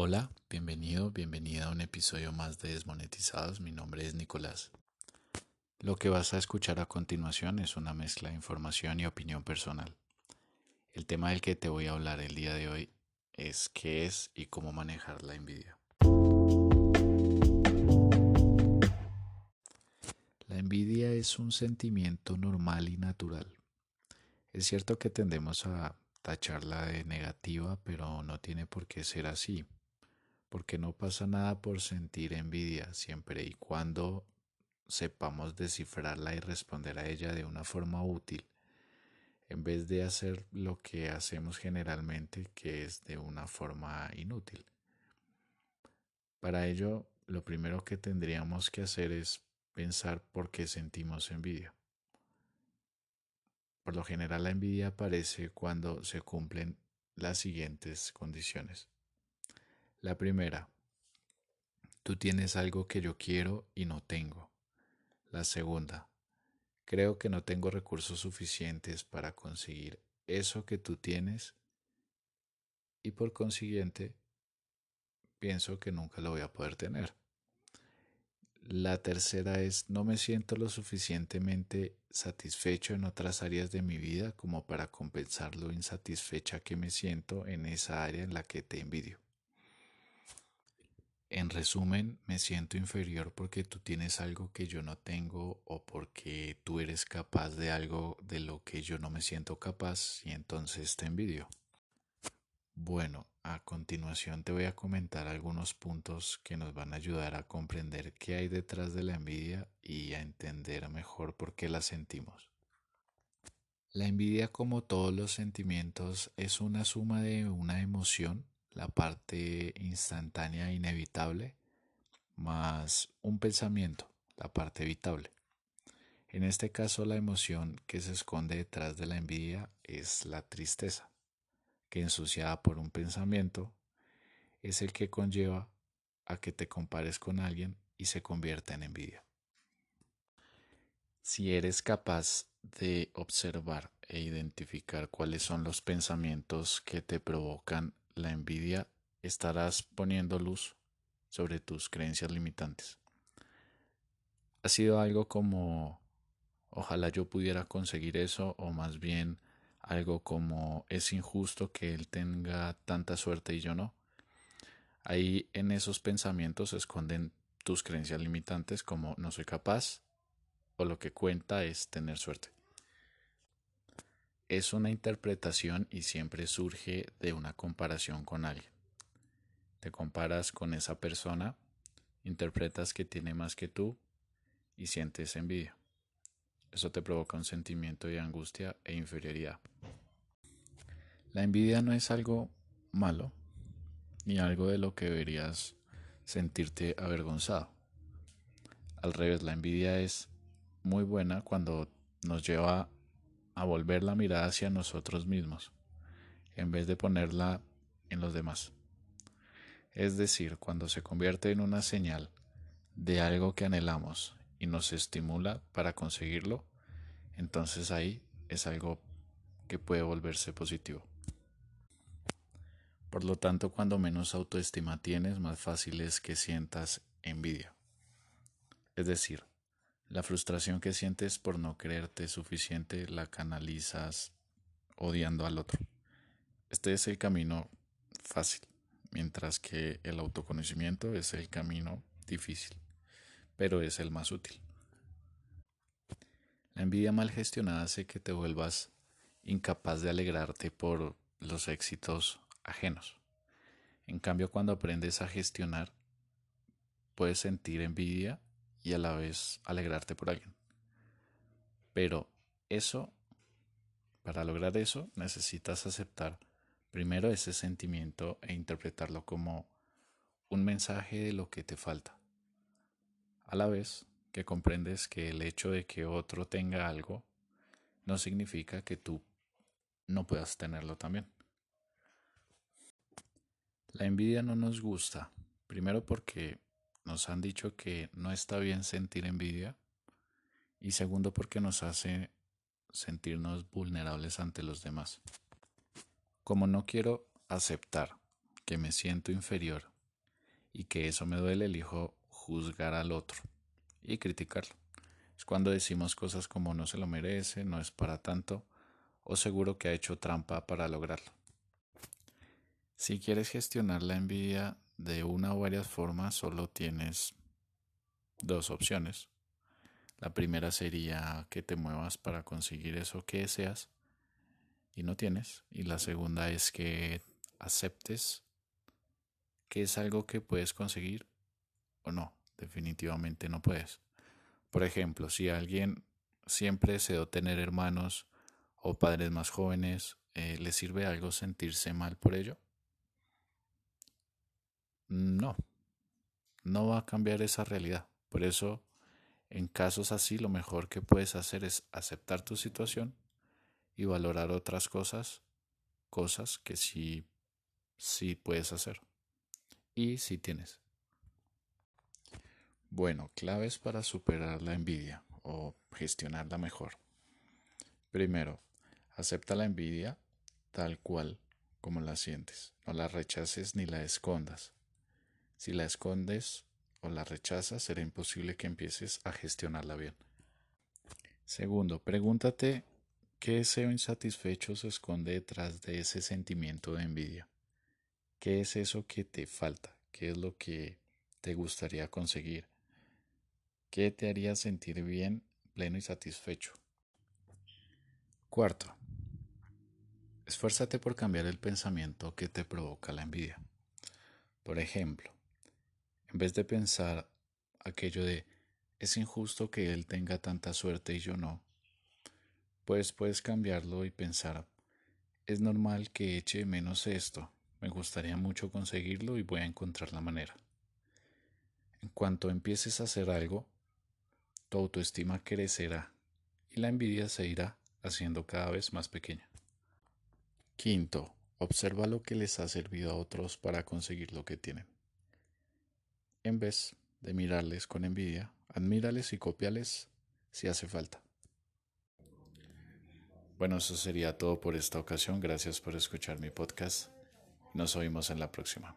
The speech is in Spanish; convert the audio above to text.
Hola, bienvenido, bienvenida a un episodio más de Desmonetizados. Mi nombre es Nicolás. Lo que vas a escuchar a continuación es una mezcla de información y opinión personal. El tema del que te voy a hablar el día de hoy es qué es y cómo manejar la envidia. La envidia es un sentimiento normal y natural. Es cierto que tendemos a tacharla de negativa, pero no tiene por qué ser así, porque no pasa nada por sentir envidia siempre y cuando sepamos descifrarla y responder a ella de una forma útil, en vez de hacer lo que hacemos generalmente, que es de una forma inútil. Para ello, lo primero que tendríamos que hacer es pensar por qué sentimos envidia. Por lo general la envidia aparece cuando se cumplen las siguientes condiciones. La primera, tú tienes algo que yo quiero y no tengo. La segunda, creo que no tengo recursos suficientes para conseguir eso que tú tienes y por consiguiente pienso que nunca lo voy a poder tener. La tercera es no me siento lo suficientemente satisfecho en otras áreas de mi vida como para compensar lo insatisfecha que me siento en esa área en la que te envidio. En resumen, me siento inferior porque tú tienes algo que yo no tengo o porque tú eres capaz de algo de lo que yo no me siento capaz y entonces te envidio. Bueno, a continuación te voy a comentar algunos puntos que nos van a ayudar a comprender qué hay detrás de la envidia y a entender mejor por qué la sentimos. La envidia, como todos los sentimientos, es una suma de una emoción, la parte instantánea e inevitable, más un pensamiento, la parte evitable. En este caso, la emoción que se esconde detrás de la envidia es la tristeza que ensuciada por un pensamiento es el que conlleva a que te compares con alguien y se convierta en envidia. Si eres capaz de observar e identificar cuáles son los pensamientos que te provocan la envidia, estarás poniendo luz sobre tus creencias limitantes. Ha sido algo como ojalá yo pudiera conseguir eso o más bien algo como es injusto que él tenga tanta suerte y yo no. Ahí en esos pensamientos se esconden tus creencias limitantes como no soy capaz o lo que cuenta es tener suerte. Es una interpretación y siempre surge de una comparación con alguien. Te comparas con esa persona, interpretas que tiene más que tú y sientes envidia. Eso te provoca un sentimiento de angustia e inferioridad. La envidia no es algo malo, ni algo de lo que deberías sentirte avergonzado. Al revés, la envidia es muy buena cuando nos lleva a volver la mirada hacia nosotros mismos, en vez de ponerla en los demás. Es decir, cuando se convierte en una señal de algo que anhelamos y nos estimula para conseguirlo, entonces ahí es algo que puede volverse positivo. Por lo tanto, cuando menos autoestima tienes, más fácil es que sientas envidia. Es decir, la frustración que sientes por no creerte suficiente la canalizas odiando al otro. Este es el camino fácil, mientras que el autoconocimiento es el camino difícil, pero es el más útil. La envidia mal gestionada hace que te vuelvas incapaz de alegrarte por los éxitos ajenos. En cambio, cuando aprendes a gestionar, puedes sentir envidia y a la vez alegrarte por alguien. Pero eso, para lograr eso, necesitas aceptar primero ese sentimiento e interpretarlo como un mensaje de lo que te falta. A la vez, que comprendes que el hecho de que otro tenga algo no significa que tú no puedas tenerlo también. La envidia no nos gusta, primero porque nos han dicho que no está bien sentir envidia y segundo porque nos hace sentirnos vulnerables ante los demás. Como no quiero aceptar que me siento inferior y que eso me duele, elijo juzgar al otro y criticarlo. Es cuando decimos cosas como no se lo merece, no es para tanto, o seguro que ha hecho trampa para lograrlo. Si quieres gestionar la envidia de una o varias formas, solo tienes dos opciones. La primera sería que te muevas para conseguir eso que deseas y no tienes. Y la segunda es que aceptes que es algo que puedes conseguir o no. Definitivamente no puedes. Por ejemplo, si alguien siempre deseó tener hermanos o padres más jóvenes, eh, ¿le sirve algo sentirse mal por ello? No, no va a cambiar esa realidad. Por eso, en casos así, lo mejor que puedes hacer es aceptar tu situación y valorar otras cosas, cosas que sí, sí puedes hacer. Y sí tienes. Bueno, claves para superar la envidia o gestionarla mejor. Primero, acepta la envidia tal cual como la sientes. No la rechaces ni la escondas. Si la escondes o la rechazas, será imposible que empieces a gestionarla bien. Segundo, pregúntate qué deseo insatisfecho se esconde detrás de ese sentimiento de envidia. ¿Qué es eso que te falta? ¿Qué es lo que te gustaría conseguir? ¿Qué te haría sentir bien, pleno y satisfecho? Cuarto, esfuérzate por cambiar el pensamiento que te provoca la envidia. Por ejemplo, en vez de pensar aquello de es injusto que él tenga tanta suerte y yo no, pues puedes cambiarlo y pensar es normal que eche menos esto, me gustaría mucho conseguirlo y voy a encontrar la manera. En cuanto empieces a hacer algo, tu autoestima crecerá y la envidia se irá haciendo cada vez más pequeña. Quinto, observa lo que les ha servido a otros para conseguir lo que tienen. En vez de mirarles con envidia, admírales y copiales si hace falta. Bueno, eso sería todo por esta ocasión. Gracias por escuchar mi podcast. Nos oímos en la próxima.